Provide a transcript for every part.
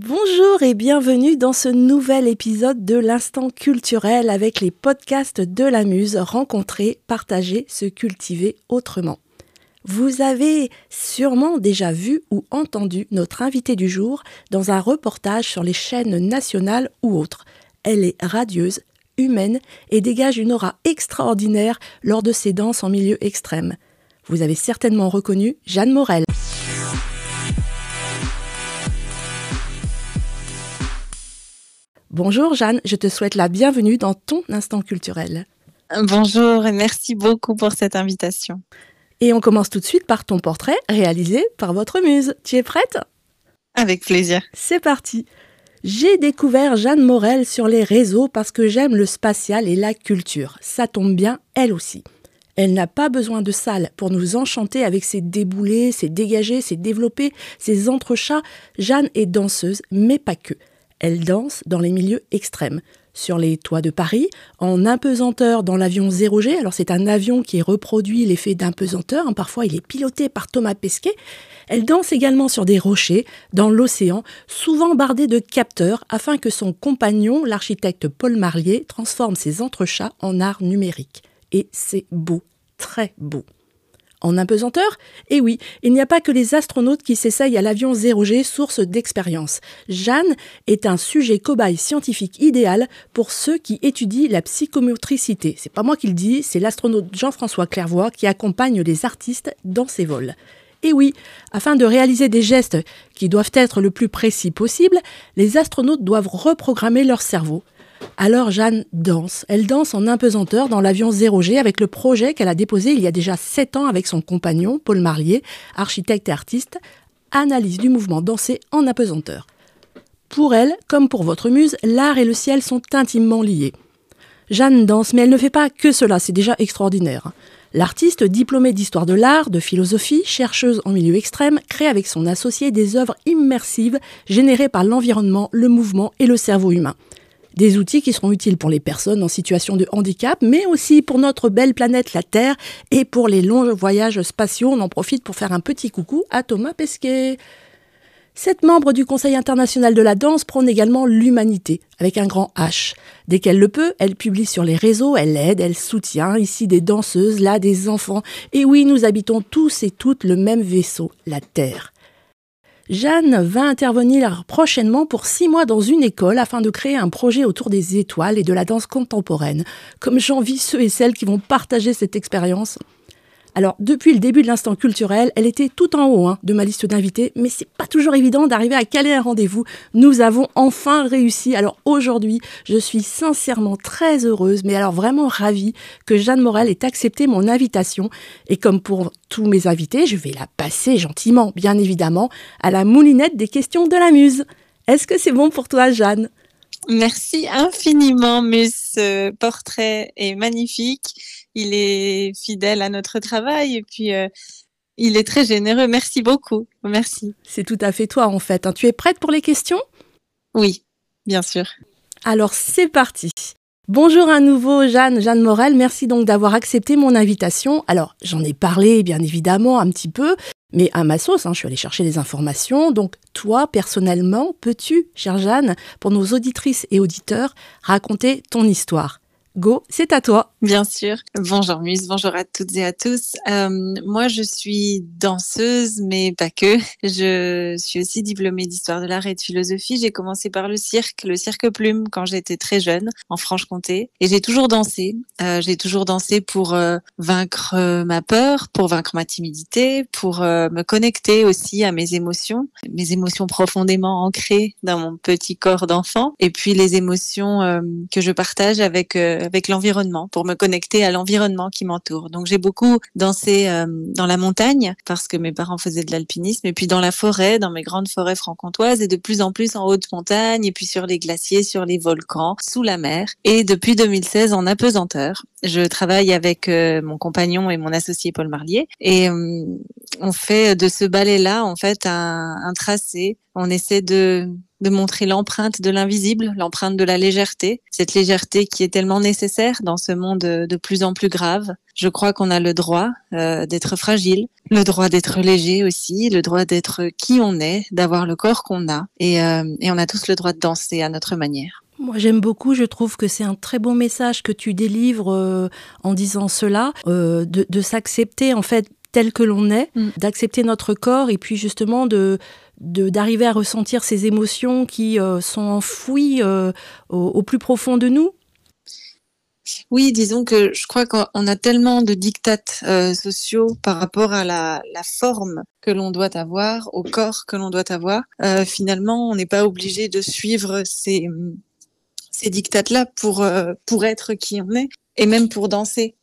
Bonjour et bienvenue dans ce nouvel épisode de l'Instant culturel avec les podcasts de la Muse Rencontrer, partager, se cultiver autrement. Vous avez sûrement déjà vu ou entendu notre invitée du jour dans un reportage sur les chaînes nationales ou autres. Elle est radieuse, humaine et dégage une aura extraordinaire lors de ses danses en milieu extrême. Vous avez certainement reconnu Jeanne Morel. Bonjour Jeanne, je te souhaite la bienvenue dans ton instant culturel. Bonjour et merci beaucoup pour cette invitation. Et on commence tout de suite par ton portrait réalisé par votre muse. Tu es prête? Avec plaisir. C'est parti. J'ai découvert Jeanne Morel sur les réseaux parce que j'aime le spatial et la culture. Ça tombe bien, elle aussi. Elle n'a pas besoin de salle pour nous enchanter avec ses déboulés, ses dégagés, ses développés, ses entrechats. Jeanne est danseuse, mais pas que. Elle danse dans les milieux extrêmes. Sur les toits de Paris, en impesanteur dans l'avion 0G, alors c'est un avion qui reproduit l'effet d'impesanteur, hein. parfois il est piloté par Thomas Pesquet. Elle danse également sur des rochers, dans l'océan, souvent bardé de capteurs, afin que son compagnon, l'architecte Paul Marlier, transforme ses entrechats en art numérique. Et c'est beau, très beau. En impesanteur Eh oui, il n'y a pas que les astronautes qui s'essayent à l'avion 0G, source d'expérience. Jeanne est un sujet cobaye scientifique idéal pour ceux qui étudient la psychomotricité. C'est pas moi qui le dis, c'est l'astronaute Jean-François Clairvoy qui accompagne les artistes dans ses vols. Et oui, afin de réaliser des gestes qui doivent être le plus précis possible, les astronautes doivent reprogrammer leur cerveau. Alors Jeanne danse. Elle danse en impesanteur dans l'avion 0G avec le projet qu'elle a déposé il y a déjà 7 ans avec son compagnon, Paul Marlier, architecte et artiste, analyse du mouvement dansé en apesanteur. Pour elle, comme pour votre muse, l'art et le ciel sont intimement liés. Jeanne danse, mais elle ne fait pas que cela, c'est déjà extraordinaire. L'artiste, diplômée d'histoire de l'art, de philosophie, chercheuse en milieu extrême, crée avec son associé des œuvres immersives générées par l'environnement, le mouvement et le cerveau humain. Des outils qui seront utiles pour les personnes en situation de handicap, mais aussi pour notre belle planète, la Terre, et pour les longs voyages spatiaux. On en profite pour faire un petit coucou à Thomas Pesquet. Cette membre du Conseil international de la danse prône également l'humanité, avec un grand H. Dès qu'elle le peut, elle publie sur les réseaux, elle aide, elle soutient, ici des danseuses, là des enfants. Et oui, nous habitons tous et toutes le même vaisseau, la Terre. Jeanne va intervenir prochainement pour six mois dans une école afin de créer un projet autour des étoiles et de la danse contemporaine. Comme j'envie ceux et celles qui vont partager cette expérience, alors, depuis le début de l'instant culturel, elle était tout en haut hein, de ma liste d'invités, mais c'est pas toujours évident d'arriver à caler un rendez-vous. Nous avons enfin réussi. Alors aujourd'hui, je suis sincèrement très heureuse, mais alors vraiment ravie que Jeanne Morel ait accepté mon invitation. Et comme pour tous mes invités, je vais la passer gentiment, bien évidemment, à la moulinette des questions de la muse. Est-ce que c'est bon pour toi, Jeanne? Merci infiniment, mais ce portrait est magnifique il est fidèle à notre travail et puis euh, il est très généreux. Merci beaucoup. Merci. C'est tout à fait toi en fait. Hein. Tu es prête pour les questions? Oui, bien sûr. Alors c'est parti. Bonjour à nouveau Jeanne, Jeanne Morel, merci donc d'avoir accepté mon invitation. Alors j'en ai parlé bien évidemment un petit peu, mais à ma sauce, hein, je suis allée chercher des informations. Donc toi, personnellement, peux-tu, chère Jeanne, pour nos auditrices et auditeurs, raconter ton histoire? Go, c'est à toi. Bien sûr. Bonjour Muse, bonjour à toutes et à tous. Euh, moi, je suis danseuse, mais pas que. Je suis aussi diplômée d'histoire de l'art et de philosophie. J'ai commencé par le cirque, le cirque plume, quand j'étais très jeune, en Franche-Comté. Et j'ai toujours dansé. Euh, j'ai toujours dansé pour euh, vaincre euh, ma peur, pour vaincre ma timidité, pour euh, me connecter aussi à mes émotions, mes émotions profondément ancrées dans mon petit corps d'enfant, et puis les émotions euh, que je partage avec avec l'environnement, pour me connecter à l'environnement qui m'entoure. Donc j'ai beaucoup dansé euh, dans la montagne parce que mes parents faisaient de l'alpinisme, et puis dans la forêt, dans mes grandes forêts franc-comtoises, et de plus en plus en haute montagne, et puis sur les glaciers, sur les volcans, sous la mer. Et depuis 2016 en apesanteur. Je travaille avec euh, mon compagnon et mon associé Paul Marlier, et euh, on fait de ce ballet-là en fait un, un tracé. On essaie de de montrer l'empreinte de l'invisible, l'empreinte de la légèreté, cette légèreté qui est tellement nécessaire dans ce monde de plus en plus grave. Je crois qu'on a le droit euh, d'être fragile, le droit d'être léger aussi, le droit d'être qui on est, d'avoir le corps qu'on a, et, euh, et on a tous le droit de danser à notre manière. Moi, j'aime beaucoup. Je trouve que c'est un très beau message que tu délivres euh, en disant cela, euh, de, de s'accepter en fait tel que l'on est, mm. d'accepter notre corps et puis justement de d'arriver à ressentir ces émotions qui euh, sont enfouies euh, au, au, plus profond de nous? Oui, disons que je crois qu'on a tellement de dictates euh, sociaux par rapport à la, la forme que l'on doit avoir, au corps que l'on doit avoir. Euh, finalement, on n'est pas obligé de suivre ces, ces dictates-là pour, euh, pour être qui on est et même pour danser.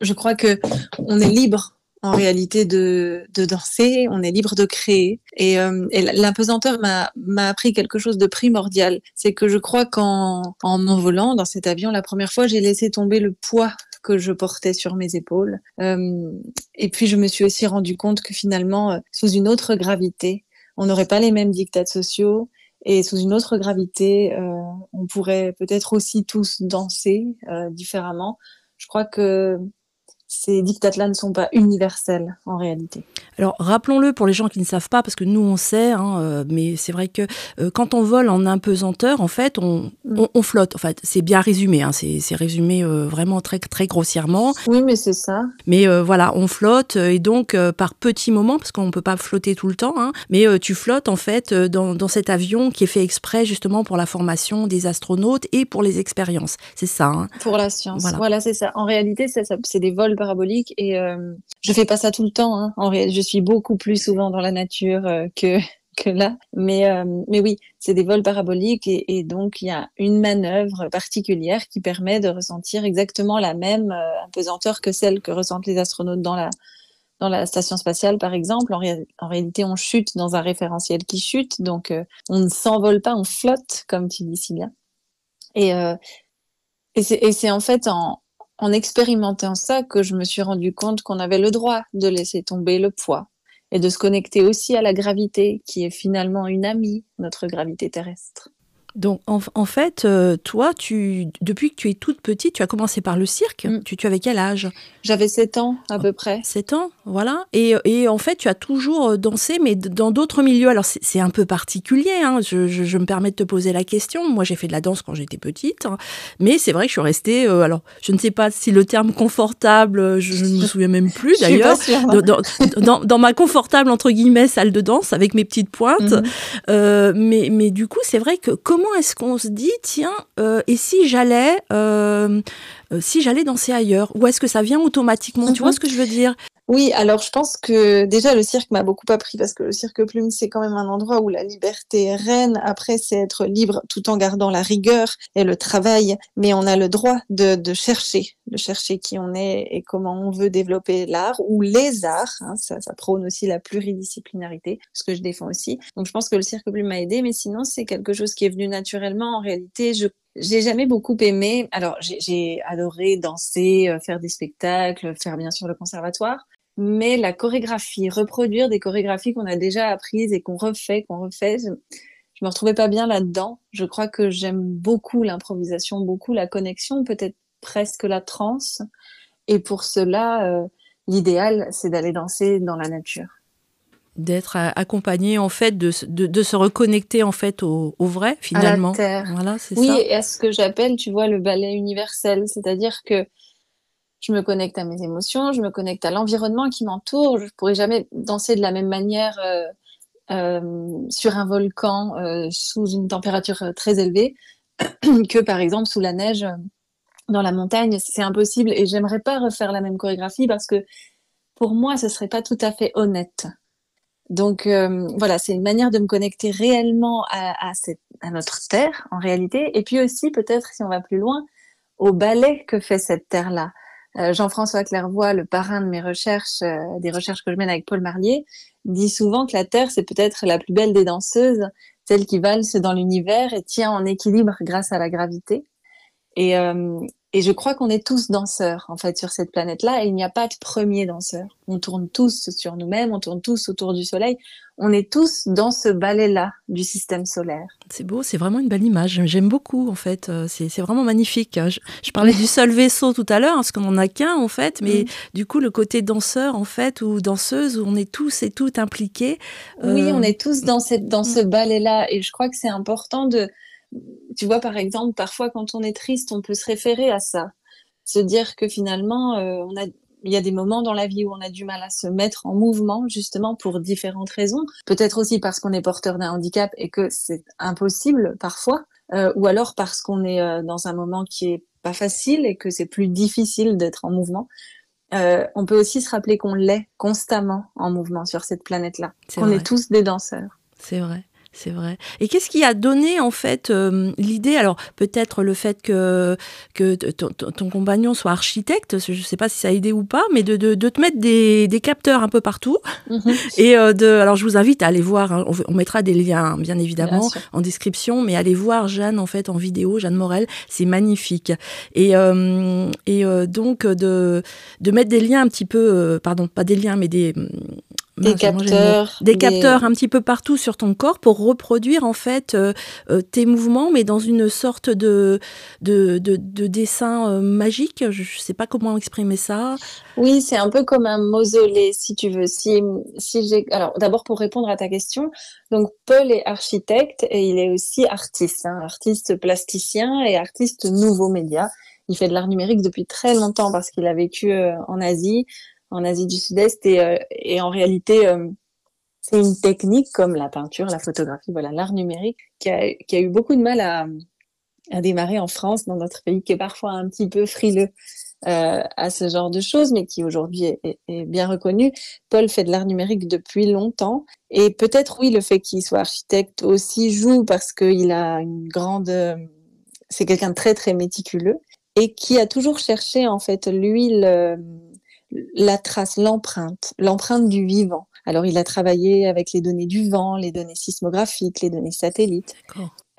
Je crois que on est libre en réalité de, de danser, on est libre de créer. Et, euh, et l'impesanteur m'a appris quelque chose de primordial. C'est que je crois qu'en en m'envolant dans cet avion, la première fois, j'ai laissé tomber le poids que je portais sur mes épaules. Euh, et puis je me suis aussi rendu compte que finalement, euh, sous une autre gravité, on n'aurait pas les mêmes dictats sociaux. Et sous une autre gravité, euh, on pourrait peut-être aussi tous danser euh, différemment. Je crois que ces dictats-là ne sont pas universels en réalité. Alors rappelons-le pour les gens qui ne savent pas, parce que nous on sait, hein, euh, mais c'est vrai que euh, quand on vole en impesanteur, en fait, on, mm. on, on flotte. En fait, c'est bien résumé, hein, c'est résumé euh, vraiment très très grossièrement. Oui, mais c'est ça. Mais voilà, on flotte et donc par petits moments, parce qu'on peut pas flotter tout le temps, hein, mais tu flottes en fait dans, dans, cet avion qui est fait exprès justement pour la formation des astronautes et pour les expériences. C'est ça. Hein. Pour la science. Voilà, voilà c'est ça. En réalité, c'est des vols parabolique et euh, je fais pas ça tout le temps. Hein. En je suis beaucoup plus souvent dans la nature euh, que que là. Mais euh, mais oui, c'est des vols paraboliques et, donc il y a une manœuvre particulière qui permet de ressentir exactement la même euh, apesanteur que celle que ressentent les astronautes dans la dans la station spatiale, par exemple, en, ré en, réalité, on chute dans un référentiel qui chute, donc on ne s'envole pas, on flotte, comme tu dis si bien. Et, et c'est en fait en, en expérimentant ça que je me suis rendu compte qu'on avait le droit de laisser tomber le poids et de se connecter aussi à la gravité, qui est finalement une amie, notre gravité terrestre. Donc, en, en fait, euh, toi, tu, depuis que tu es toute petite, tu as commencé par le cirque. Mm. Tu, tu avais quel âge? J'avais 7 ans, à peu près. 7 ans, voilà. Et, et, en fait, tu as toujours euh, dansé, mais dans d'autres milieux. Alors, c'est un peu particulier. Hein. Je, je, je, me permets de te poser la question. Moi, j'ai fait de la danse quand j'étais petite. Hein. Mais c'est vrai que je suis restée. Euh, alors, je ne sais pas si le terme confortable, je ne me souviens même plus d'ailleurs. Dans, dans, dans, ma confortable, entre guillemets, salle de danse avec mes petites pointes. Mm -hmm. mais, mais du coup, c'est vrai que comment comment est-ce qu'on se dit, tiens, euh, et si j'allais, euh, euh, si j'allais danser ailleurs, ou est-ce que ça vient automatiquement mm -hmm. Tu vois ce que je veux dire? Oui, alors je pense que déjà le cirque m'a beaucoup appris parce que le cirque plume, c'est quand même un endroit où la liberté est reine. Après, c'est être libre tout en gardant la rigueur et le travail. Mais on a le droit de, de chercher, de chercher qui on est et comment on veut développer l'art ou les arts. Hein, ça, ça prône aussi la pluridisciplinarité, ce que je défends aussi. Donc je pense que le cirque plume m'a aidé, mais sinon c'est quelque chose qui est venu naturellement. En réalité, je j'ai jamais beaucoup aimé. Alors, j'ai adoré danser, euh, faire des spectacles, faire bien sûr le conservatoire mais la chorégraphie, reproduire des chorégraphies qu'on a déjà apprises et qu'on refait, qu'on refait, je, me retrouvais pas bien là-dedans. Je crois que j'aime beaucoup l'improvisation, beaucoup la connexion, peut-être presque la transe. Et pour cela, euh, l'idéal, c'est d'aller danser dans la nature d'être accompagné en fait de, de, de, se reconnecter en fait au, au vrai finalement à la terre. voilà c'est oui ça. et à ce que j'appelle tu vois le ballet universel c'est-à-dire que je me connecte à mes émotions, je me connecte à l'environnement qui m'entoure. Je pourrais jamais danser de la même manière euh, euh, sur un volcan euh, sous une température euh, très élevée que par exemple sous la neige euh, dans la montagne. C'est impossible et j'aimerais pas refaire la même chorégraphie parce que pour moi ce serait pas tout à fait honnête. Donc euh, voilà, c'est une manière de me connecter réellement à, à, cette, à notre terre en réalité, et puis aussi peut-être si on va plus loin au ballet que fait cette terre-là. Euh, Jean-François Clairvoy, le parrain de mes recherches, euh, des recherches que je mène avec Paul Marlier, dit souvent que la Terre, c'est peut-être la plus belle des danseuses, celle qui valse dans l'univers et tient en équilibre grâce à la gravité. Et, euh, et je crois qu'on est tous danseurs, en fait, sur cette planète-là, et il n'y a pas de premier danseur. On tourne tous sur nous-mêmes, on tourne tous autour du soleil. On est tous dans ce ballet-là du système solaire. C'est beau, c'est vraiment une belle image. J'aime beaucoup, en fait. Euh, c'est vraiment magnifique. Je, parlais du seul vaisseau tout à l'heure, parce qu'on n'en a qu'un, en fait, mais mm. du coup, le côté danseur, en fait, ou danseuse, où on est tous et toutes impliqués. Oui, on euh, est tous dans, cette, dans ce mm. ballet-là, et je crois que c'est important de tu vois, par exemple, parfois quand on est triste, on peut se référer à ça. Se dire que finalement, euh, on a, il y a des moments dans la vie où on a du mal à se mettre en mouvement, justement, pour différentes raisons. Peut-être aussi parce qu'on est porteur d'un handicap et que c'est impossible parfois, euh, ou alors parce qu'on est euh, dans un moment qui est pas facile et que c'est plus difficile d'être en mouvement. on peut aussi se rappeler qu'on l'est constamment en mouvement sur cette planète-là, qu'on est tous des danseurs. C'est vrai. C'est vrai. Et qu'est-ce qui a donné en fait euh, l'idée? Alors peut-être le fait que, que ton, compagnon soit architecte, je ne sais pas si ça a aidé ou pas, mais de, de, te mettre des, des, capteurs un peu partout. Mhm. Et euh, de, alors je vous invite à aller voir, hein, on, mettra des liens bien évidemment en description, mais allez voir Jeanne en fait en vidéo, Jeanne Morel, c'est magnifique. Et, euh, et donc de, de mettre des liens un petit peu, pardon, pas des liens, mais des des capteurs, des, capteurs un petit peu partout sur ton corps pour reproduire en fait euh, euh, tes mouvements, mais dans une sorte de de, de, dessin euh, magique. Je ne sais pas comment exprimer ça. Oui, c'est un peu comme un mausolée, si tu veux. Si si j'ai alors d'abord pour répondre à ta question, donc Paul est architecte et il est aussi artiste, hein, artiste plasticien et artiste nouveau média. Il fait de l'art numérique depuis très longtemps parce qu'il a vécu en Asie en Asie du Sud-Est et, euh, en réalité euh, c'est une technique comme la peinture, la photographie, voilà, l'art numérique qui a, eu beaucoup de mal à, démarrer en France, dans notre pays qui est parfois un petit peu frileux euh, à ce genre de choses, mais qui aujourd'hui est, est, bien reconnu. Paul fait de l'art numérique depuis longtemps et peut-être oui, le fait qu'il soit architecte aussi joue parce qu'il a une grande, c'est quelqu'un de très très méticuleux et qui a toujours cherché en fait lui le la trace, l'empreinte, l'empreinte du vivant. Alors, il a travaillé avec les données du vent, les données sismographiques, les données satellites.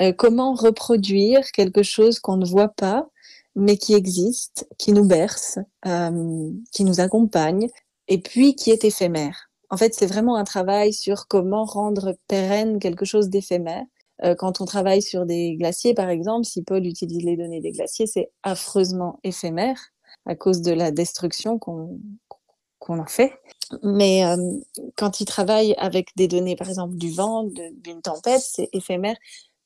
Euh, comment reproduire quelque chose qu'on ne voit pas, mais qui existe, qui nous berce, euh, qui nous accompagne, et puis qui est éphémère? En fait, c'est vraiment un travail sur comment rendre pérenne quelque chose d'éphémère. Euh, quand on travaille sur des glaciers, par exemple, si Paul utilise les données des glaciers, c'est affreusement éphémère à cause de la destruction qu'on qu'on en fait. Mais euh, quand il travaille avec des données, par exemple, du vent, d'une tempête, c'est éphémère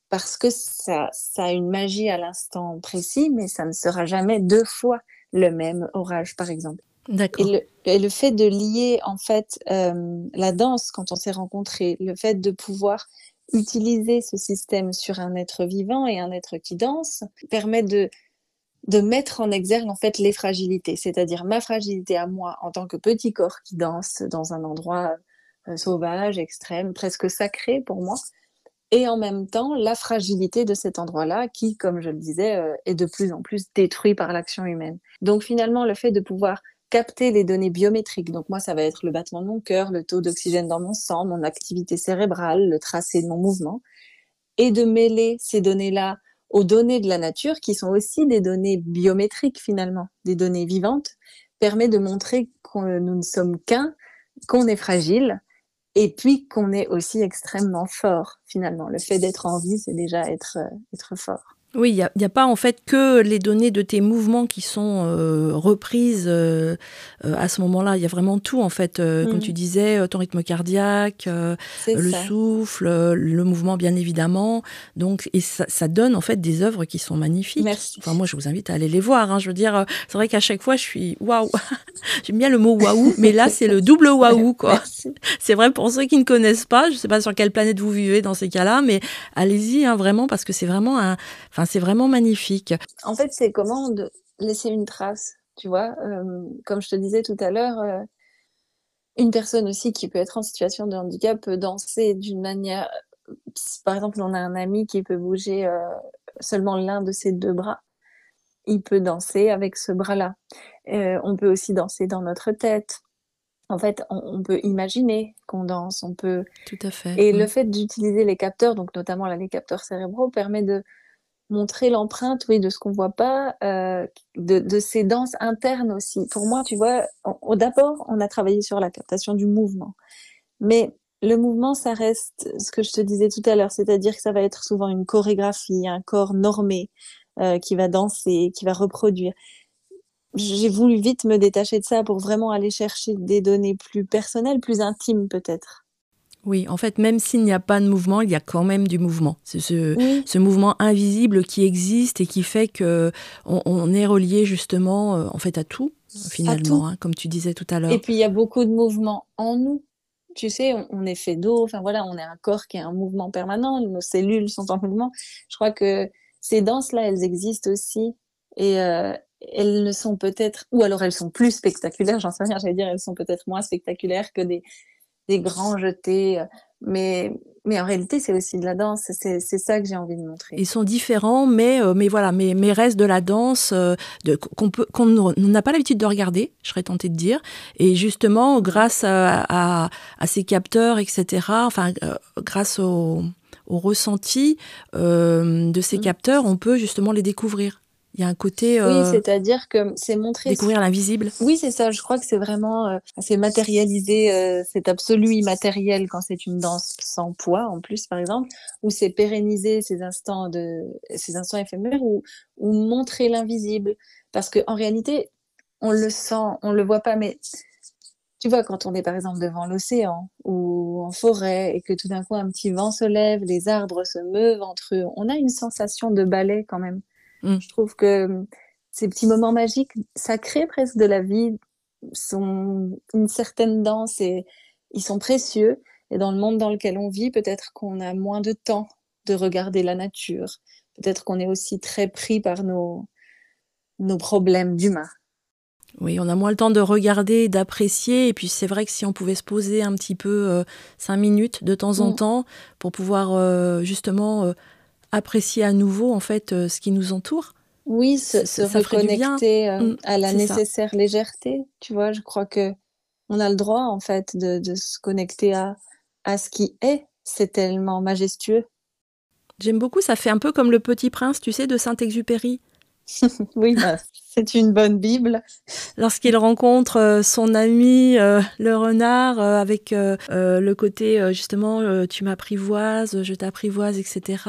parce que ça, ça a une magie à l'instant précis, mais ça ne sera jamais deux fois le même orage, par exemple. Et, et le, fait de lier, en fait, euh, la danse, quand on s'est rencontrés, le fait de pouvoir utiliser ce système sur un être vivant et un être qui danse, permet de de mettre en exergue en fait les fragilités, c'est-à-dire ma fragilité à moi en tant que petit corps qui danse dans un endroit euh, sauvage, extrême, presque sacré pour moi, et en même temps la fragilité de cet endroit-là qui, comme je le disais, euh, est de plus en plus détruit par l'action humaine. Donc finalement, le fait de pouvoir capter les données biométriques, donc moi ça va être le battement de mon cœur, le taux d'oxygène dans mon sang, mon activité cérébrale, le tracé de mon mouvement, et de mêler ces données-là aux données de la nature, qui sont aussi des données biométriques finalement, des données vivantes, permet de montrer que nous ne sommes qu'un, qu'on est fragile, et puis qu'on est aussi extrêmement fort finalement. Le fait d'être en vie, c'est déjà être, euh, être fort. Oui, il n'y a, pas en fait que les données de tes mouvements qui sont euh, reprises euh, euh, à ce moment-là. Il y a vraiment tout en fait, comme mm. tu disais, ton rythme cardiaque, le souffle, le mouvement bien évidemment. Donc, et ça, ça, donne en fait des œuvres qui sont magnifiques. Merci. Enfin, moi, je vous invite à aller les voir. Hein. Je veux dire, c'est vrai qu'à chaque fois, je suis waouh. J'aime bien le mot waouh, mais là, c'est le double waouh quoi. C'est vrai pour ceux qui ne connaissent pas. Je ne sais pas sur quelle planète vous vivez dans ces cas-là, mais allez-y hein, vraiment parce que c'est vraiment un c'est vraiment magnifique. En fait, c'est comment de laisser une trace, tu vois. Euh, comme je te disais tout à l'heure, euh, une personne aussi qui peut être en situation de handicap peut danser d'une manière. Par exemple, on a un ami qui peut bouger euh, seulement l'un de ses deux bras. Il peut danser avec ce bras-là. on peut aussi danser dans notre tête. En fait, on, peut imaginer qu'on danse, on peut. Tout à fait. Et le fait d'utiliser les capteurs, donc notamment là, les capteurs cérébraux, permet de montrer l'empreinte, oui, de ce qu'on voit pas, euh, de, de, ces danses internes aussi. Pour moi, tu vois, d'abord, on a travaillé sur la captation du mouvement. Mais le mouvement, ça reste ce que je te disais tout à l'heure, c'est-à-dire que ça va être souvent une chorégraphie, un corps normé euh, qui va danser, qui va reproduire. J'ai voulu vite me détacher de ça pour vraiment aller chercher des données plus personnelles, plus intimes peut-être. Oui, en fait, même s'il n'y a pas de mouvement, il y a quand même du mouvement. C'est ce, mouvement invisible qui existe et qui fait que on, est relié justement, euh, en fait, à tout finalement, hein, comme tu disais tout à l'heure. Et puis il y a beaucoup de mouvements en nous. Tu sais, on, est fait d'eau. Enfin voilà, on est un corps qui a un mouvement permanent. Nos cellules sont en mouvement. Je crois que ces danses-là, elles existent aussi. Et euh, elles ne sont peut-être, ou alors elles sont plus spectaculaires, j'en sais rien, j'allais dire, elles sont peut-être moins spectaculaires que des, des grands jetés. Euh, mais, mais en réalité, c'est aussi de la danse. C'est ça que j'ai envie de montrer. Ils sont différents, mais, euh, mais voilà, mais, mais restent de la danse euh, qu'on peut qu'on n'a pas l'habitude de regarder, je serais tentée de dire. Et justement, grâce à, à, ces capteurs, etc., enfin, grâce au, au ressenti de ces mmh. capteurs, on peut justement les découvrir. Il y a un côté. oui, euh, c'est-à-dire que c'est montrer. Découvrir l'invisible. Oui, c'est ça. Je crois que c'est vraiment. Euh, c'est matérialiser euh, cet absolu immatériel quand c'est une danse sans poids, en plus, par exemple, ou c'est pérenniser ces instants, de, ces instants éphémères, ou, ou montrer l'invisible. Parce qu'en réalité, on le sent, on le voit pas, mais tu vois, quand on est par exemple devant l'océan ou en forêt et que tout d'un coup un petit vent se lève, les arbres se meuvent entre eux, on a une sensation de ballet quand même. Mm. Je trouve que hum, ces petits moments magiques, ça crée presque de la vie, sont une certaine danse et ils sont précieux. Et dans le monde dans lequel on vit, peut-être qu'on a moins de temps de regarder la nature. Peut-être qu'on est aussi très pris par nos, nos problèmes d'humains. Oui, on a moins le temps de regarder, d'apprécier. Et puis c'est vrai que si on pouvait se poser un petit peu euh, cinq minutes de temps en mm. temps pour pouvoir euh, justement euh, apprécier à nouveau en fait euh, ce qui nous entoure. Oui, se, se reconnecter euh, mm, à la nécessaire légèreté. Tu vois, je crois que on a le droit en fait de, de se connecter à, à ce qui est. C'est tellement majestueux. J'aime beaucoup, ça fait un peu comme le Petit Prince, tu sais, de Saint-Exupéry. oui, bah, c'est une bonne Bible. Lorsqu'il rencontre euh, son ami euh, le renard euh, avec le côté justement tu m'apprivoises, je t'apprivoise, etc.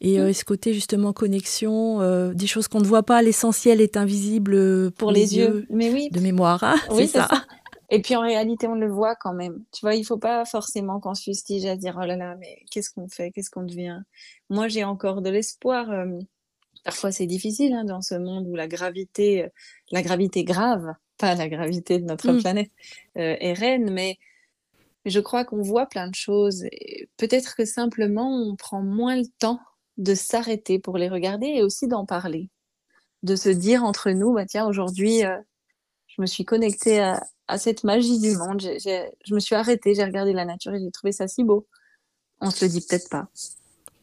Et mm. ce côté justement connexion, des choses qu'on ne voit pas, l'essentiel est invisible pour, les, yeux, Mais oui. de mémoire. Hein, oui, c'est ça. Et puis en réalité, on le voit quand même. Tu vois, il faut pas forcément qu'on se fustige à dire oh là là, mais qu'est-ce qu'on fait, qu'est-ce qu'on devient? Moi, j'ai encore de l'espoir. Parfois, c'est difficile hein, dans ce monde où la gravité, la gravité grave, pas la gravité de notre mmh. planète, euh, est reine, mais je crois qu'on voit plein de choses. Peut-être que simplement, on prend moins le temps de s'arrêter pour les regarder et aussi d'en parler. De se dire entre nous, bah, tiens, aujourd'hui, euh, je me suis connectée à, à, cette magie du monde. je me suis arrêtée, j'ai regardé la nature et j'ai trouvé ça si beau. On se le dit peut-être pas.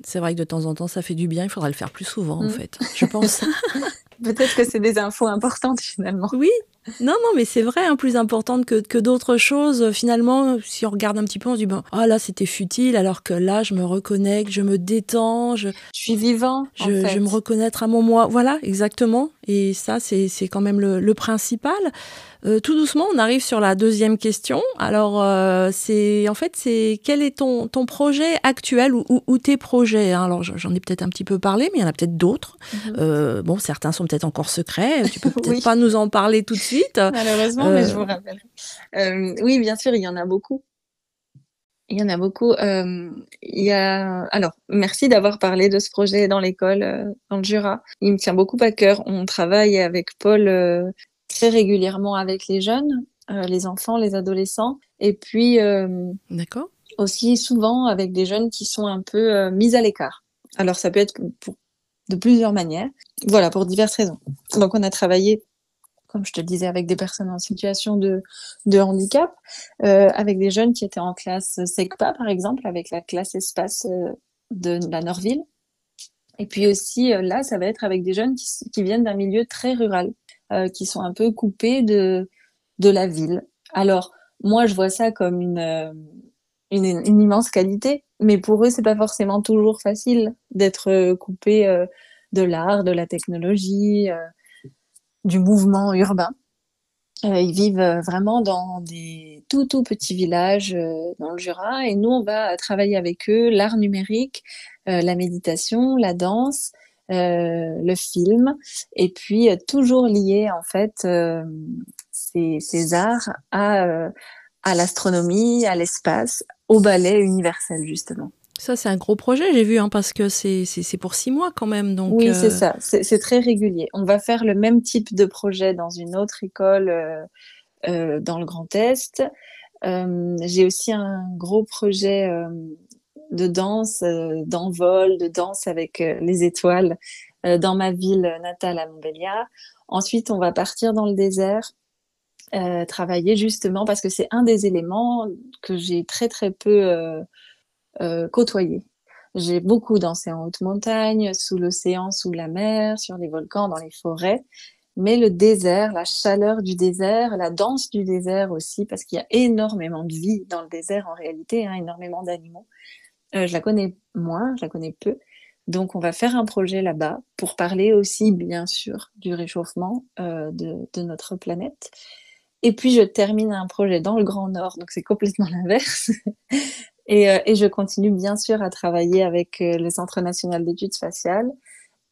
C'est vrai que de temps en temps, ça fait du bien. Il faudra le faire plus souvent, en mm. fait, je pense. Peut-être que c'est des infos importantes, finalement. Oui, non, non, mais c'est vrai, hein, plus importante que, que d'autres choses. Finalement, si on regarde un petit peu, on se dit, bon, ah là, c'était futile, alors que là, je me reconnecte, je me détends. Je, suis vivant. Je, je me reconnaître à mon moi. Voilà, exactement. Et ça, c'est quand même le, le principal. Euh, tout doucement, on arrive sur la deuxième question. Alors, euh, c'est en fait, c'est quel est ton, ton projet actuel ou, ou, tes projets hein? Alors, j'en ai peut-être un petit peu parlé, mais il y en a peut-être d'autres. Mhm. euh, bon, certains sont peut-être encore secrets. Tu peux peut-être pas nous en parler tout de suite. Malheureusement, mais je vous rappelle. Euh, oui, bien sûr, il y en a beaucoup. Il y en a beaucoup. Euh, il y a... Alors, merci d'avoir parlé de ce projet dans l'école, euh, dans le Jura. Il me tient beaucoup à cœur. On travaille avec Paul très régulièrement avec les jeunes, euh, les enfants, les adolescents, et puis euh, D'accord. aussi souvent avec des jeunes qui sont un peu euh, mis à l'écart. Alors ça peut être pour, de plusieurs manières, voilà, pour diverses raisons. Donc on a travaillé comme je te disais, avec des personnes en situation de, handicap, euh, avec des jeunes qui étaient en classe SECPA, par exemple, avec la classe espace euh, de la Norville. Et puis aussi, euh, là, ça va être avec des jeunes qui, viennent d'un milieu très rural. Euh, qui sont un peu coupés de, la ville. Alors, moi, je vois ça comme une, euh, immense qualité, mais pour eux, c'est pas forcément toujours facile d'être euh, coupé de l'art, de la technologie, du mouvement urbain. ils vivent vraiment dans des tout tout petits villages dans le Jura et nous on va travailler avec eux l'art numérique, la méditation, la danse, le film et puis toujours lié en fait ces, ces arts à, euh, à l'astronomie, à l'espace, au ballet universel, justement. Ça, c'est un gros projet, j'ai vu, hein, parce que c'est pour six mois quand même. Donc, oui, c'est euh, ça. C'est très régulier. On va faire le même type de projet dans une autre école euh, dans le Grand Est. j'ai aussi un gros projet de danse, d'envol, de danse avec les étoiles dans ma ville natale à Montbéliard. Ensuite, on va partir dans le désert euh, travailler justement parce que c'est un des éléments que j'ai très très peu euh, euh, côtoyé. J'ai beaucoup dansé en haute montagne, sous l'océan, sous la mer, sur les volcans, dans les forêts. Mais le désert, la chaleur du désert, la danse du désert aussi, parce qu'il y a énormément de vie dans le désert en réalité, hein, énormément d'animaux. Euh, je la connais moins, je la connais peu. Donc, on va faire un projet là-bas pour parler aussi, bien sûr, du réchauffement euh, de, notre planète et puis, je termine un projet dans le Grand Nord, donc c'est complètement l'inverse. Et, euh, et, je continue bien sûr à travailler avec euh, le Centre national d'études spatiales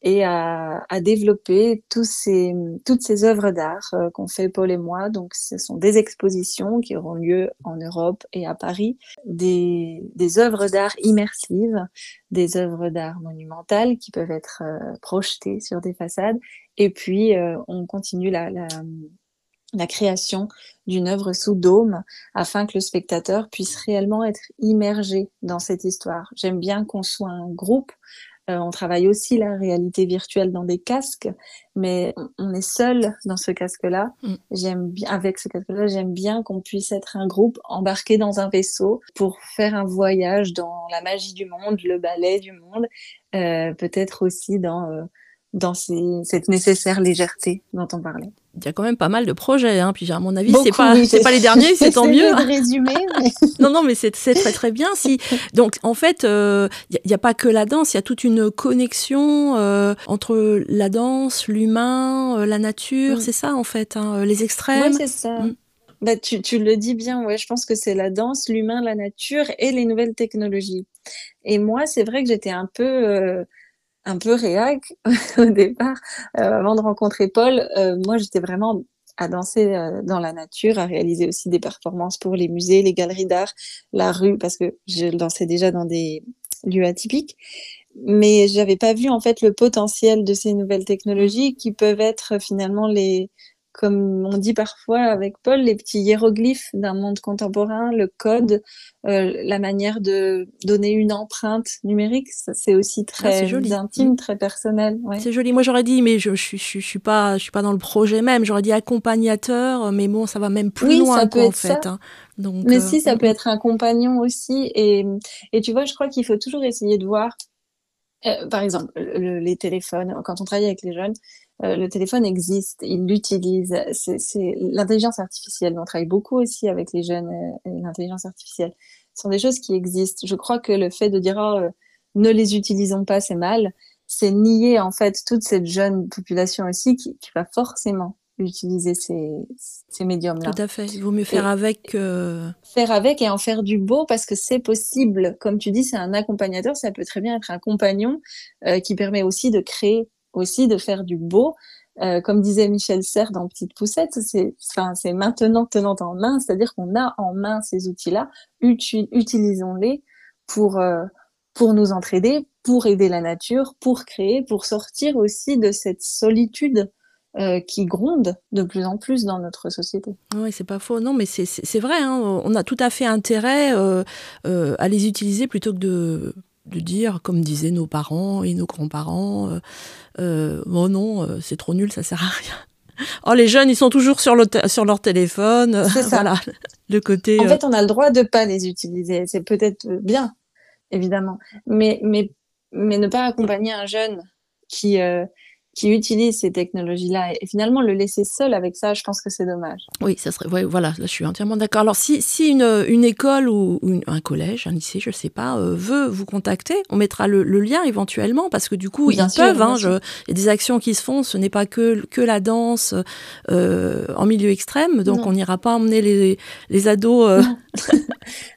et à, développer toutes ces œuvres d'art euh, qu'on fait Paul et moi. Donc, ce sont des expositions qui auront lieu en Europe et à Paris, des, œuvres d'art immersives, des œuvres d'art monumentales qui peuvent être projetées sur des façades. Et puis, on continue la, la la création d'une œuvre sous dôme afin que le spectateur puisse réellement être immergé dans cette histoire. J'aime bien qu'on soit un groupe. Euh, on travaille aussi la réalité virtuelle dans des casques, mais on est seul dans ce casque-là. Mm. J'aime bien, avec ce casque-là, j'aime bien qu'on puisse être un groupe embarqué dans un vaisseau pour faire un voyage dans la magie du monde, le ballet du monde, euh, peut-être aussi dans euh, dans cette nécessaire légèreté dont on parlait. Il y a quand même pas mal de projets, hein. Puis à mon avis, c'est pas, pas les derniers, c'est tant mieux. De résumer, non, non, mais c'est très très bien. Si donc en fait, il euh, n'y a, pas que la danse, il y a toute une connexion euh, entre la danse, l'humain, euh, la nature. Mm. C'est ça en fait, hein, les extrêmes. Oui, c'est ça. Mm. Bah, tu, tu, le dis bien, ouais. Je pense que c'est la danse, l'humain, la nature et les nouvelles technologies. Et moi, c'est vrai que j'étais un peu un peu réac au départ. Euh, avant de rencontrer Paul, euh, moi j'étais vraiment à danser euh, dans la nature, à réaliser aussi des performances pour les musées, les galeries d'art, la rue, parce que je dansais déjà dans des lieux atypiques. Mais j'avais pas vu en fait le potentiel de ces nouvelles technologies qui peuvent être finalement les comme on dit parfois avec Paul, les petits hiéroglyphes d'un monde contemporain, le code, euh, la manière de donner une empreinte numérique, c'est aussi ah, très intime, très personnel. C'est joli. Moi, j'aurais dit, mais je, je, je, suis pas, je suis pas dans le projet même. J'aurais dit accompagnateur, mais bon, ça va même plus loin, ça peut être en fait. Hein. Donc, mais si, ça euh, peut être un compagnon aussi. Et, et tu vois, je crois qu'il faut toujours essayer de voir. Euh, par exemple, les téléphones, quand on travaille avec les jeunes, euh, le téléphone existe, ils l'utilisent. C'est l'intelligence artificielle. On travaille beaucoup aussi avec les jeunes euh, et l'intelligence artificielle. Ce sont des choses qui existent. Je crois que le fait de dire oh, euh, ne les utilisons pas, c'est mal, c'est nier en fait toute cette jeune population aussi qui, qui va forcément utiliser ces, ces médiums-là. Tout à fait. Il vaut mieux faire avec. Faire avec et en faire du beau parce que c'est possible. Comme tu dis, c'est un accompagnateur. Ça peut très bien être un compagnon qui permet aussi de créer aussi de faire du beau. Euh, comme disait Michel Serres dans Petite Poussette, c'est enfin, maintenant tenant en main, c'est-à-dire qu'on a en main ces outils-là, utilisons-les pour euh, pour nous entraider, pour aider la nature, pour créer, pour sortir aussi de cette solitude euh, qui gronde de plus en plus dans notre société. Oui, c'est pas faux. Non, mais c'est vrai. Hein, on a tout à fait intérêt à les utiliser plutôt que de de dire, comme disaient nos parents et nos grands-parents, euh, euh oh non, euh, c'est trop nul, ça sert à rien. Oh, les jeunes, ils sont toujours sur, le sur leur téléphone. C'est ça. Voilà, le côté. En fait, on a le droit de pas les utiliser. C'est peut-être bien, évidemment, mais mais mais ne pas accompagner un jeune qui qui utilisent ces technologies-là. Et finalement, le laisser seul avec ça, je pense que c'est dommage. Oui, ça serait. Ouais, voilà, là, je suis entièrement d'accord. Alors, si, si une, une école ou un collège, un lycée, je ne sais pas, euh, veut vous contacter, on mettra le, lien éventuellement, parce que du coup, ils peuvent. Hein, il y a des actions qui se font, ce n'est pas que, que la danse euh, en milieu extrême, donc on n'ira pas emmener les, les ados. Euh.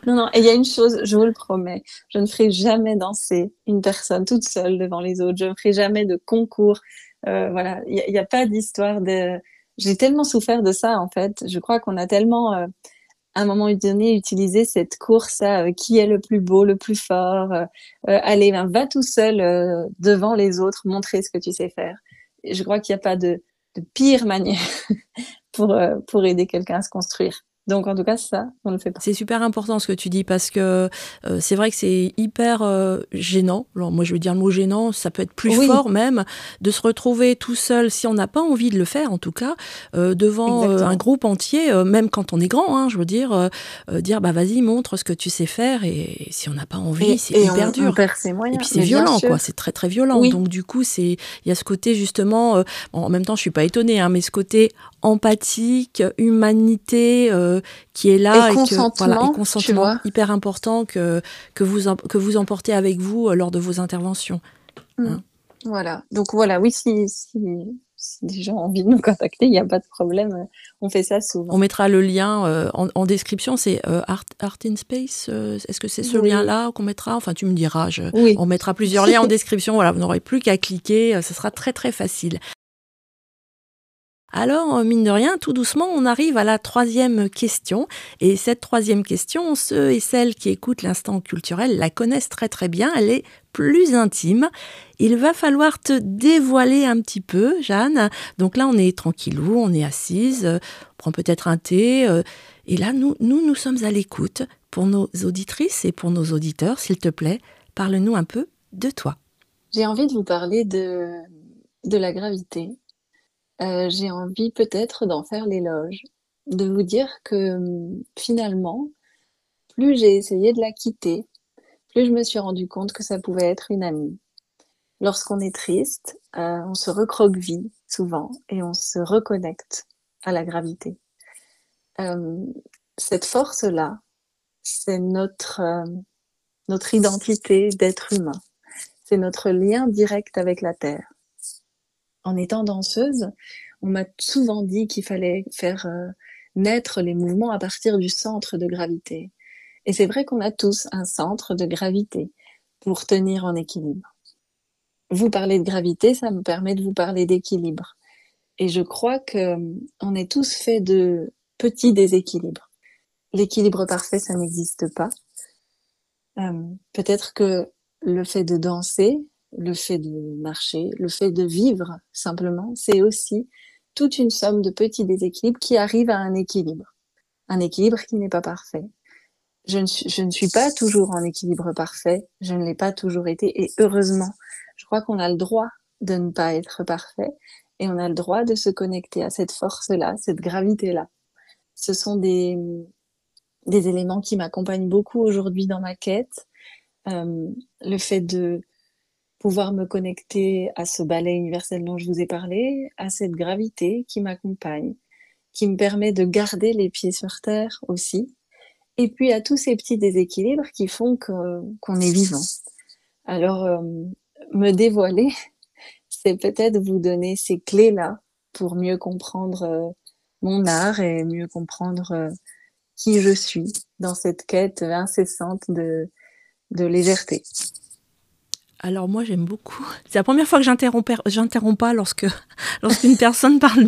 non, non, et il y a une chose, je vous le promets, je ne ferai jamais danser une personne toute seule devant les autres, je ne ferai jamais de concours voilà, il n'y a, pas d'histoire de. J'ai tellement souffert de ça en fait. Je crois qu'on a tellement euh, à un moment donné utilisé cette course à euh, qui est le plus beau, le plus fort. allez, ben, va tout seul devant les autres, montrer ce que tu sais faire. Je crois qu'il n'y a pas de, de pire manière pour, pour aider quelqu'un à se construire. Donc en tout cas, ça, on ne le fait pas. C'est super important ce que tu dis parce que euh, c'est vrai que c'est hyper euh, gênant. Alors moi, je veux dire le mot gênant, ça peut être plus fort même de se retrouver tout seul si on n'a pas envie de le faire, en tout cas, euh, devant un groupe entier, même quand on est grand. Hein, je veux dire, dire bah vas-y, montre ce que tu sais faire et si on n'a pas envie, c'est hyper dur. et puis c'est violent, quoi. C'est très très violent. Donc du coup, c'est il y a ce côté justement. en même temps, je suis pas étonnée, hein, mais ce côté empathique, humanité euh, qui est là et, consentement, consentement hyper important que, que, vous, que vous emportez avec vous euh, lors de vos interventions. Mm. Hein. Voilà, donc voilà, oui, si, si, des gens ont envie de nous contacter, il n'y a pas de problème, on fait ça souvent. On mettra le lien euh, en, description, c'est Art, Art, in Space, est-ce que c'est ce lien-là qu'on mettra? Enfin, tu me diras, oui. on mettra plusieurs liens en description, voilà, vous n'aurez plus qu'à cliquer, ce sera très très facile. Alors, euh, mine de rien, tout doucement, on arrive à la troisième question. Et cette troisième question, ceux et celles qui écoutent l'instant culturel la connaissent très très bien. Elle est plus intime. Il va falloir te dévoiler un petit peu, Jeanne. Donc là, on est tranquillou, on est assise, on prend peut-être un thé. Euh, et là, nous, nous, nous sommes à l'écoute. Pour nos auditrices et pour nos auditeurs, s'il te plaît, parle-nous un peu de toi. J'ai envie de vous parler de, de la gravité euh, j'ai envie peut-être d'en faire l'éloge, de vous dire que hum, finalement, plus j'ai essayé de la quitter, plus je me suis rendu compte que ça pouvait être une amie. Lorsqu'on est triste, euh, on se recroqueville souvent et on se reconnecte à la gravité. Euh, cette force-là, c'est notre, notre identité d'être humain. C'est notre lien direct avec la Terre en étant danseuse, on m'a souvent dit qu'il fallait faire euh, naître les mouvements à partir du centre de gravité. Et c'est vrai qu'on a tous un centre de gravité pour tenir en équilibre. Vous parlez de gravité, ça me permet de vous parler d'équilibre. Et je crois que euh, on est tous faits de petits déséquilibres. L'équilibre parfait, ça n'existe pas. Euh, peut-être que le fait de danser, le fait de marcher, le fait de vivre simplement, c'est aussi toute une somme de petits déséquilibres qui arrivent à un équilibre. Un équilibre qui n'est pas parfait. Je ne, suis, je ne suis pas toujours en équilibre parfait, je ne l'ai pas toujours été, et heureusement, je crois qu'on a le droit de ne pas être parfait, et on a le droit de se connecter à cette force-là, cette gravité-là. Ce sont des, des éléments qui m'accompagnent beaucoup aujourd'hui dans ma quête. Euh, le fait de pouvoir me connecter à ce ballet universel dont je vous ai parlé, à cette gravité qui m'accompagne, qui me permet de garder les pieds sur terre aussi, et puis à tous ces petits déséquilibres qui font qu'on est vivant. Alors, euh, me dévoiler, c'est peut-être vous donner ces clés-là pour mieux comprendre euh, mon art et mieux comprendre euh, qui je suis dans cette quête incessante de, de légèreté. Alors moi j'aime beaucoup. C'est la première fois que j'interromps pas lorsque lorsqu'une personne parle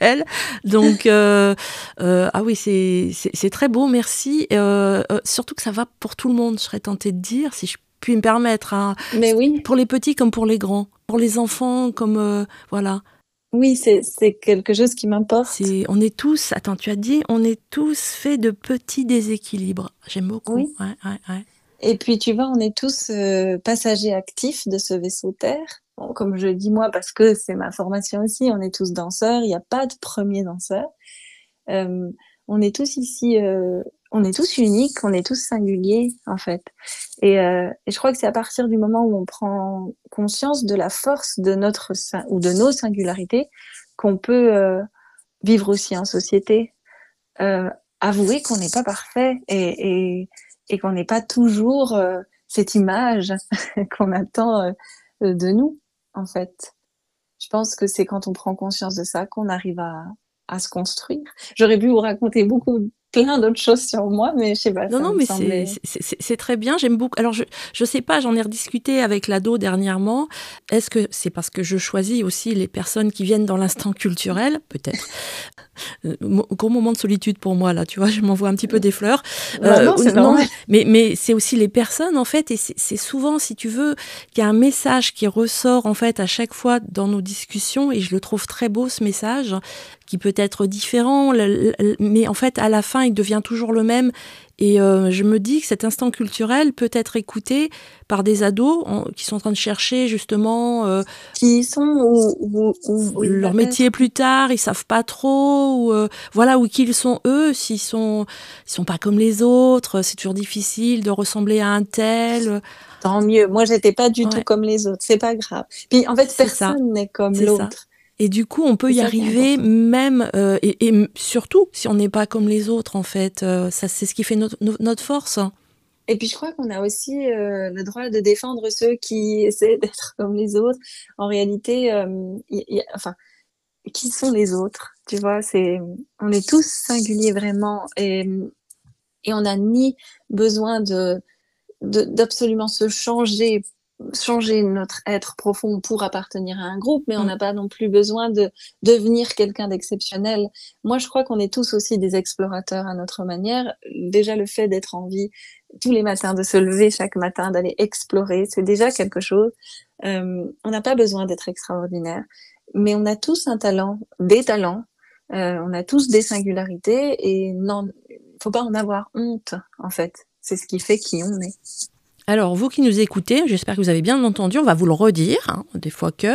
d'elle. Donc euh, euh, ah oui c'est c'est très beau merci. Euh, surtout que ça va pour tout le monde. Je serais tentée de dire si je puis me permettre. Hein. Mais oui. Pour les petits comme pour les grands, pour les enfants comme voilà. Oui, c'est quelque chose qui m'importe. On est tous, attends, tu as dit, on est tous faits de petits déséquilibres. J'aime beaucoup. Oui. Ouais, ouais, ouais. Et puis, tu vois, on est tous euh, passagers actifs de ce vaisseau Terre. comme je dis moi, parce que c'est ma formation aussi, on est tous danseurs. Il n'y a pas de premier danseur. Euh, on est tous ici euh, on est tous uniques, on est tous singuliers en fait. Et, euh, et je crois que c'est à partir du moment où on prend conscience de la force de notre ou de nos singularités qu'on peut euh, vivre aussi en société, euh, avouer qu'on n'est pas parfait et, et, et qu'on n'est pas toujours euh, cette image qu'on attend euh, de nous en fait. Je pense que c'est quand on prend conscience de ça qu'on arrive à, à se construire. J'aurais pu vous raconter beaucoup plein d'autres choses sur moi, mais je sais pas. Non, non, mais c'est très bien. J'aime beaucoup. Alors, je, je sais pas, j'en ai rediscuté avec l'ado dernièrement. Est-ce que c'est parce que je choisis aussi les personnes qui viennent dans l'instant culturel? Peut-être. Euh, gros moment de solitude pour moi, là, tu vois, je m'envoie un petit peu des fleurs. Bah non, euh, non mais, mais c'est aussi les personnes, en fait, et c'est souvent, si tu veux, qu'il y a un message qui ressort, en fait, à chaque fois dans nos discussions, et je le trouve très beau, ce message, qui peut être différent, mais en fait, à la fin, il devient toujours le même. Et euh, je me dis que cet instant culturel peut être écouté par des ados qui sont en train de chercher justement euh, qui sont ou, leur métier plus tard, ils savent pas trop, ou, euh, voilà où qu'ils sont eux, s'ils sont ils sont pas comme les autres, c'est toujours difficile de ressembler à un tel. Tant mieux. Moi, j'étais pas du tout comme les autres. C'est pas grave. Puis en fait, personne n'est comme l'autre. Et du coup, on peut y arriver même, euh, et, et, surtout si on n'est pas comme les autres, en fait. Euh, ça, c'est ce qui fait notre, notre force. Et puis je crois qu'on a aussi euh, le droit de défendre ceux qui essaient d'être comme les autres. En réalité, y, enfin, qui sont les autres Tu vois, c'est, on est tous singuliers vraiment, et, et on n'a ni besoin de d'absolument se changer changer notre être profond pour appartenir à un groupe, mais on mm. n'a pas non plus besoin de devenir quelqu'un d'exceptionnel. Moi, je crois qu'on est tous aussi des explorateurs à notre manière. Déjà, le fait d'être en vie tous les matins, de se lever chaque matin, d'aller explorer, c'est déjà quelque chose. Euh, on n'a pas besoin d'être extraordinaire, mais on a tous un talent, des talents. Euh, on a tous des singularités et non, faut pas en avoir honte, en fait. C'est ce qui fait qui on est. Alors, vous qui nous écoutez, j'espère que vous avez bien entendu, on va vous le redire, hein, des fois que,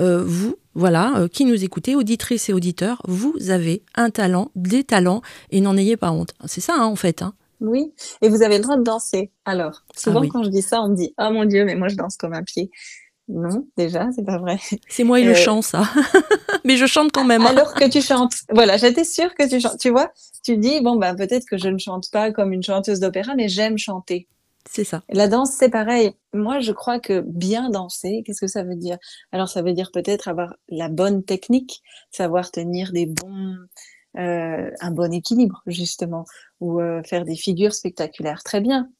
euh, vous, voilà, euh, qui nous écoutez, auditrices et auditeurs, vous avez un talent, des talents, et n'en ayez pas honte. C'est ça, hein, en fait. Hein. Oui, et vous avez le droit de danser. Alors, souvent ah quand je dis ça, on me dit, oh mon Dieu, mais moi je danse comme un pied. Non, déjà, c'est pas vrai. C'est moi et le euh, chant, ça. mais je chante quand même. Hein. Alors que tu chantes. Voilà, j'étais sûre que tu chantes. Tu vois, tu dis, bon, ben, peut-être que je ne chante pas comme une chanteuse d'opéra, mais j'aime chanter. C'est ça. La danse, c'est pareil. Moi, je crois que bien danser, qu'est-ce que ça veut dire? Alors, ça veut dire peut-être avoir la bonne technique, savoir tenir des bons, euh, un bon équilibre justement, ou euh, faire des figures spectaculaires. Très bien.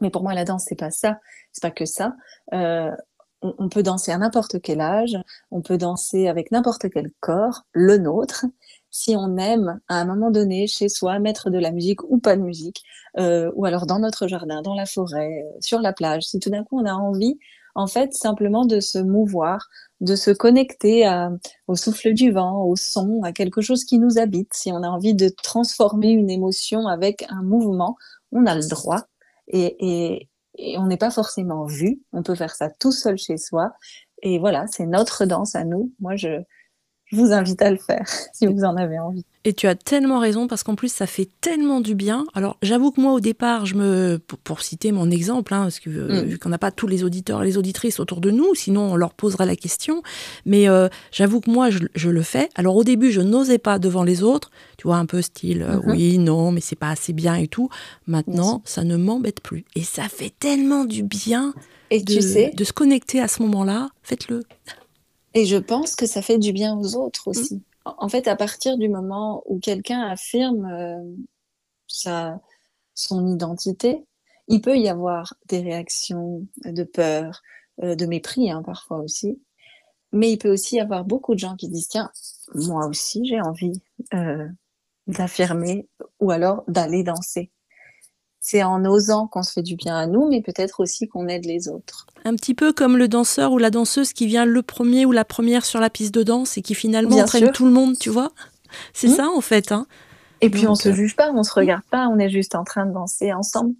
Mais pour moi, la danse, c'est pas ça. C'est pas que ça. Euh, on, on peut danser à n'importe quel âge. On peut danser avec n'importe quel corps, le nôtre si on aime à un moment donné chez soi mettre de la musique ou pas de musique, euh, ou alors dans notre jardin, dans la forêt, euh, sur la plage, si tout d'un coup on a envie, en fait, simplement de se mouvoir, de se connecter au souffle du vent, au son, à quelque chose qui nous habite. Si on a envie de transformer une émotion avec un mouvement, on a le droit. Et, et, et on n'est pas forcément vu. On peut faire ça tout seul chez soi. Et voilà, c'est notre danse à nous. Moi, je, je vous invite à le faire si vous en avez envie. Et tu as tellement raison parce qu'en plus ça fait tellement du bien. Alors j'avoue que moi au départ, je me, pour, citer mon exemple, hein, parce que euh, mm. vu qu'on n'a pas tous les auditeurs et les auditrices autour de nous, sinon on leur poserait la question. Mais euh, j'avoue que moi je, je, le fais. Alors au début je n'osais pas devant les autres, tu vois un peu style euh, mm-hmm. oui non mais c'est pas assez bien et tout. Maintenant ça ne m'embête plus et ça fait tellement du bien. Et de, tu sais, de se connecter à ce moment-là. Faites-le. Et je pense que ça fait du bien aux autres aussi. Mmh. En fait, à partir du moment où quelqu'un affirme euh, sa, son identité, il peut y avoir des réactions de peur, euh, de mépris hein, parfois aussi. Mais il peut aussi y avoir beaucoup de gens qui disent, tiens, moi aussi j'ai envie euh, d'affirmer ou alors d'aller danser c'est en osant qu'on se fait du bien à nous, mais peut-être aussi qu'on aide les autres. Un petit peu comme le danseur ou la danseuse qui vient le premier ou la première sur la piste de danse et qui finalement entraîne tout le monde, tu vois C'est mmh. ça en fait. Hein. Et puis on se euh, juge pas, on se regarde pas, on est juste en train de danser ensemble.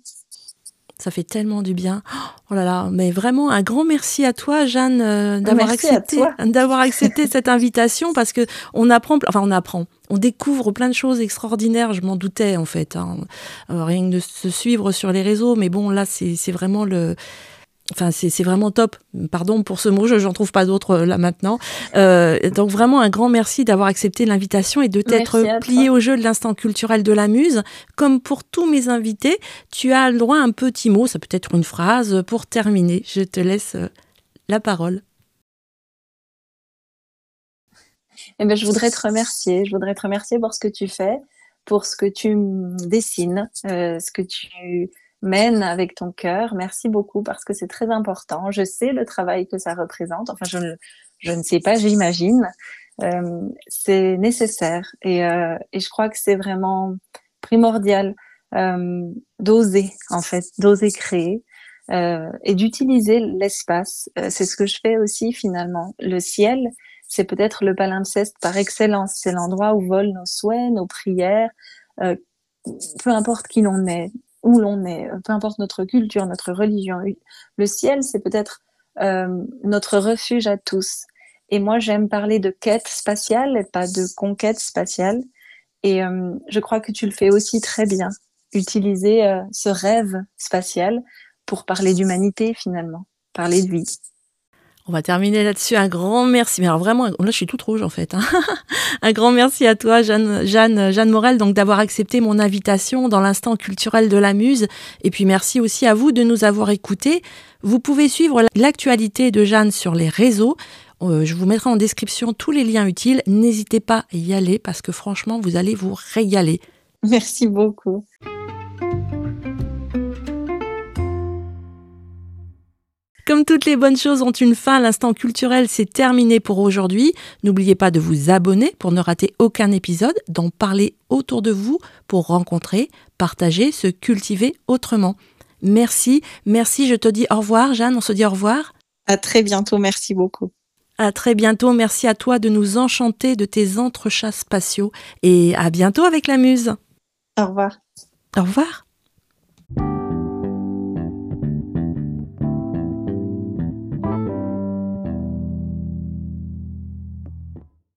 Ça fait tellement du bien. Oh là là, mais vraiment un grand merci à toi, Jeanne, euh, d'avoir accepté, d'avoir accepté cette invitation parce que on apprend, enfin on apprend. on découvre plein de choses extraordinaires, je m'en doutais en fait. Hein. Rien que de se suivre sur les réseaux, mais bon, là, c'est vraiment le Enfin, c'est vraiment top. Pardon pour ce mot, je n'en trouve pas d'autre euh, là maintenant. Euh, donc vraiment un grand merci d'avoir accepté l'invitation et de t'être plié au jeu de l'instant culturel de la Muse. Comme pour tous mes invités, tu as le droit à un petit mot, ça peut être une phrase pour terminer. Je te laisse euh, la parole. Eh ben, je voudrais te remercier. Je voudrais te remercier pour ce que tu fais, pour ce que tu dessines, ce que tu mène avec ton cœur. Merci beaucoup parce que c'est très important. Je sais le travail que ça représente. Enfin, je ne, je ne sais pas, j'imagine. Euh, c'est nécessaire et, euh, et, je crois que c'est vraiment primordial euh, d'oser, en fait, d'oser créer euh, et d'utiliser l'espace. Euh, c'est ce que je fais aussi finalement. Le ciel, c'est peut-être le palimpseste par excellence. C'est l'endroit où volent nos souhaits, nos prières, euh, peu importe qui l'on est où l'on est, peu importe notre culture, notre religion. Le ciel, c'est peut-être euh, notre refuge à tous. Et moi, j'aime parler de quête spatiale et pas de conquête spatiale. Et euh, je crois que tu le fais aussi très bien. Utiliser euh, ce rêve spatial pour parler d'humanité finalement, parler de vie. On va terminer là-dessus. Un grand merci. Mais alors vraiment, là, je suis toute rouge en fait. Hein. un grand merci à toi, Jeanne, Jeanne, Jeanne Morel, donc d'avoir accepté mon invitation dans l'instant culturel de la Muse. Et puis merci aussi à vous de nous avoir écoutés. Vous pouvez suivre l'actualité de Jeanne sur les réseaux. Euh, je vous mettrai en description tous les liens utiles. N'hésitez pas à y aller parce que franchement, vous allez vous régaler. Merci beaucoup. Comme toutes les bonnes choses ont une fin, l'instant culturel c'est terminé pour aujourd'hui. N'oubliez pas de vous abonner pour ne rater aucun épisode, d'en parler autour de vous pour rencontrer, partager, se cultiver autrement. Merci, merci, je te dis au revoir Jeanne, on se dit au revoir. À très bientôt, merci beaucoup. À très bientôt, merci à toi de nous enchanter de tes entrechats spatiaux et à bientôt avec la muse. Au revoir. Au revoir.